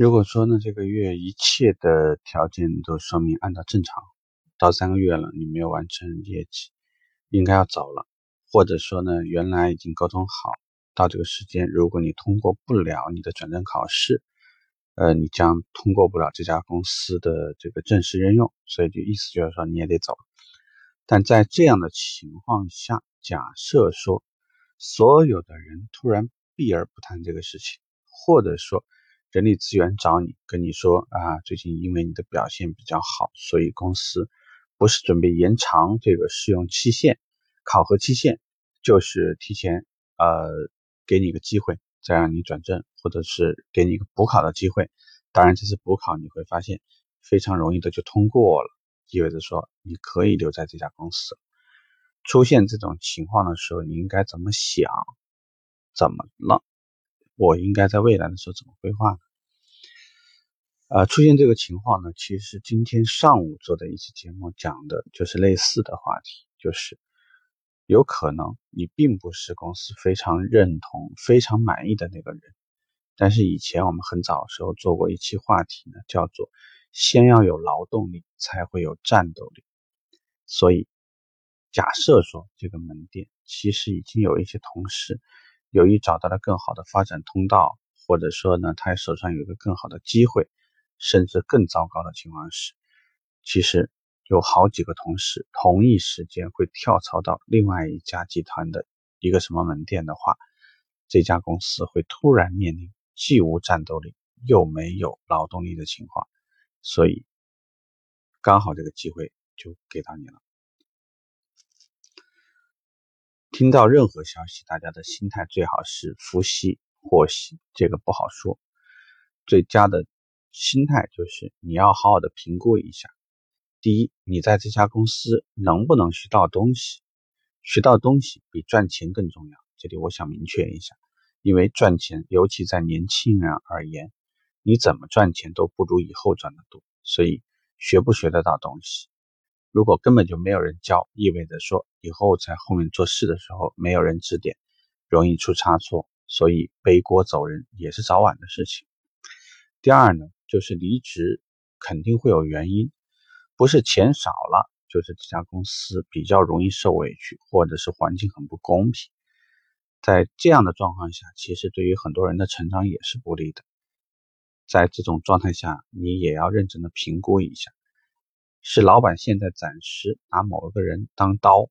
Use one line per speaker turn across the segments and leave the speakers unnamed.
如果说呢，这个月一切的条件都说明按照正常，到三个月了，你没有完成业绩，应该要走了，或者说呢，原来已经沟通好，到这个时间，如果你通过不了你的转正考试，呃，你将通过不了这家公司的这个正式任用，所以就意思就是说你也得走。但在这样的情况下，假设说所有的人突然避而不谈这个事情，或者说。人力资源找你，跟你说啊，最近因为你的表现比较好，所以公司不是准备延长这个试用期限、考核期限，就是提前呃给你一个机会，再让你转正，或者是给你一个补考的机会。当然，这次补考你会发现非常容易的就通过了，意味着说你可以留在这家公司。出现这种情况的时候，你应该怎么想？怎么了？我应该在未来的时候怎么规划呢？呃，出现这个情况呢，其实今天上午做的一期节目讲的就是类似的话题，就是有可能你并不是公司非常认同、非常满意的那个人，但是以前我们很早的时候做过一期话题呢，叫做“先要有劳动力，才会有战斗力”。所以，假设说这个门店其实已经有一些同事。由于找到了更好的发展通道，或者说呢，他手上有一个更好的机会，甚至更糟糕的情况是，其实有好几个同事同一时间会跳槽到另外一家集团的一个什么门店的话，这家公司会突然面临既无战斗力又没有劳动力的情况，所以刚好这个机会就给到你了。听到任何消息，大家的心态最好是福喜祸喜，这个不好说。最佳的心态就是你要好好的评估一下：第一，你在这家公司能不能学到东西？学到东西比赚钱更重要。这里我想明确一下，因为赚钱，尤其在年轻人而言，你怎么赚钱都不如以后赚的多。所以，学不学得到东西？如果根本就没有人教，意味着说以后在后面做事的时候没有人指点，容易出差错，所以背锅走人也是早晚的事情。第二呢，就是离职肯定会有原因，不是钱少了，就是这家公司比较容易受委屈，或者是环境很不公平。在这样的状况下，其实对于很多人的成长也是不利的。在这种状态下，你也要认真的评估一下。是老板现在暂时拿某一个人当刀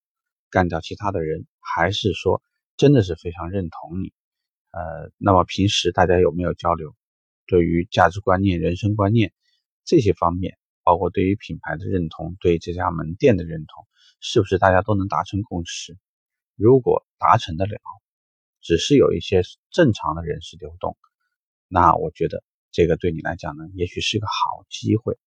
干掉其他的人，还是说真的是非常认同你？呃，那么平时大家有没有交流？对于价值观念、人生观念这些方面，包括对于品牌的认同、对这家门店的认同，是不是大家都能达成共识？如果达成得了，只是有一些正常的人事流动，那我觉得这个对你来讲呢，也许是个好机会。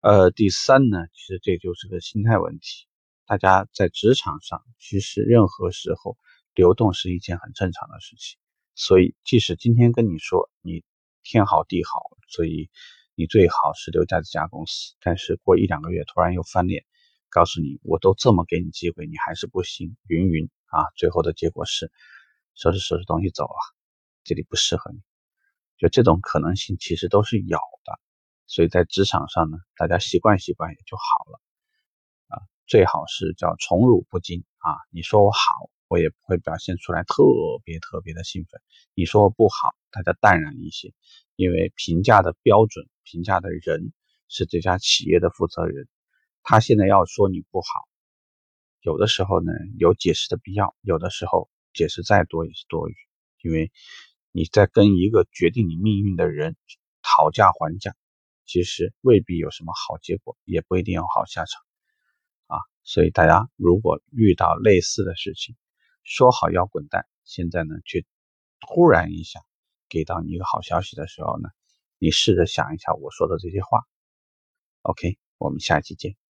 呃，第三呢，其实这就是个心态问题。大家在职场上，其实任何时候流动是一件很正常的事情。所以，即使今天跟你说你天好地好，所以你最好是留在这家公司，但是过一两个月突然又翻脸，告诉你我都这么给你机会，你还是不行，云云啊，最后的结果是收拾收拾东西走了，这里不适合你。就这种可能性其实都是有的。所以在职场上呢，大家习惯习惯也就好了，啊，最好是叫宠辱不惊啊。你说我好，我也不会表现出来特别特别的兴奋；你说我不好，大家淡然一些。因为评价的标准、评价的人是这家企业的负责人，他现在要说你不好，有的时候呢有解释的必要，有的时候解释再多也是多余，因为你在跟一个决定你命运的人讨价还价。其实未必有什么好结果，也不一定有好下场啊！所以大家如果遇到类似的事情，说好要滚蛋，现在呢却突然一下给到你一个好消息的时候呢，你试着想一下我说的这些话。OK，我们下期见。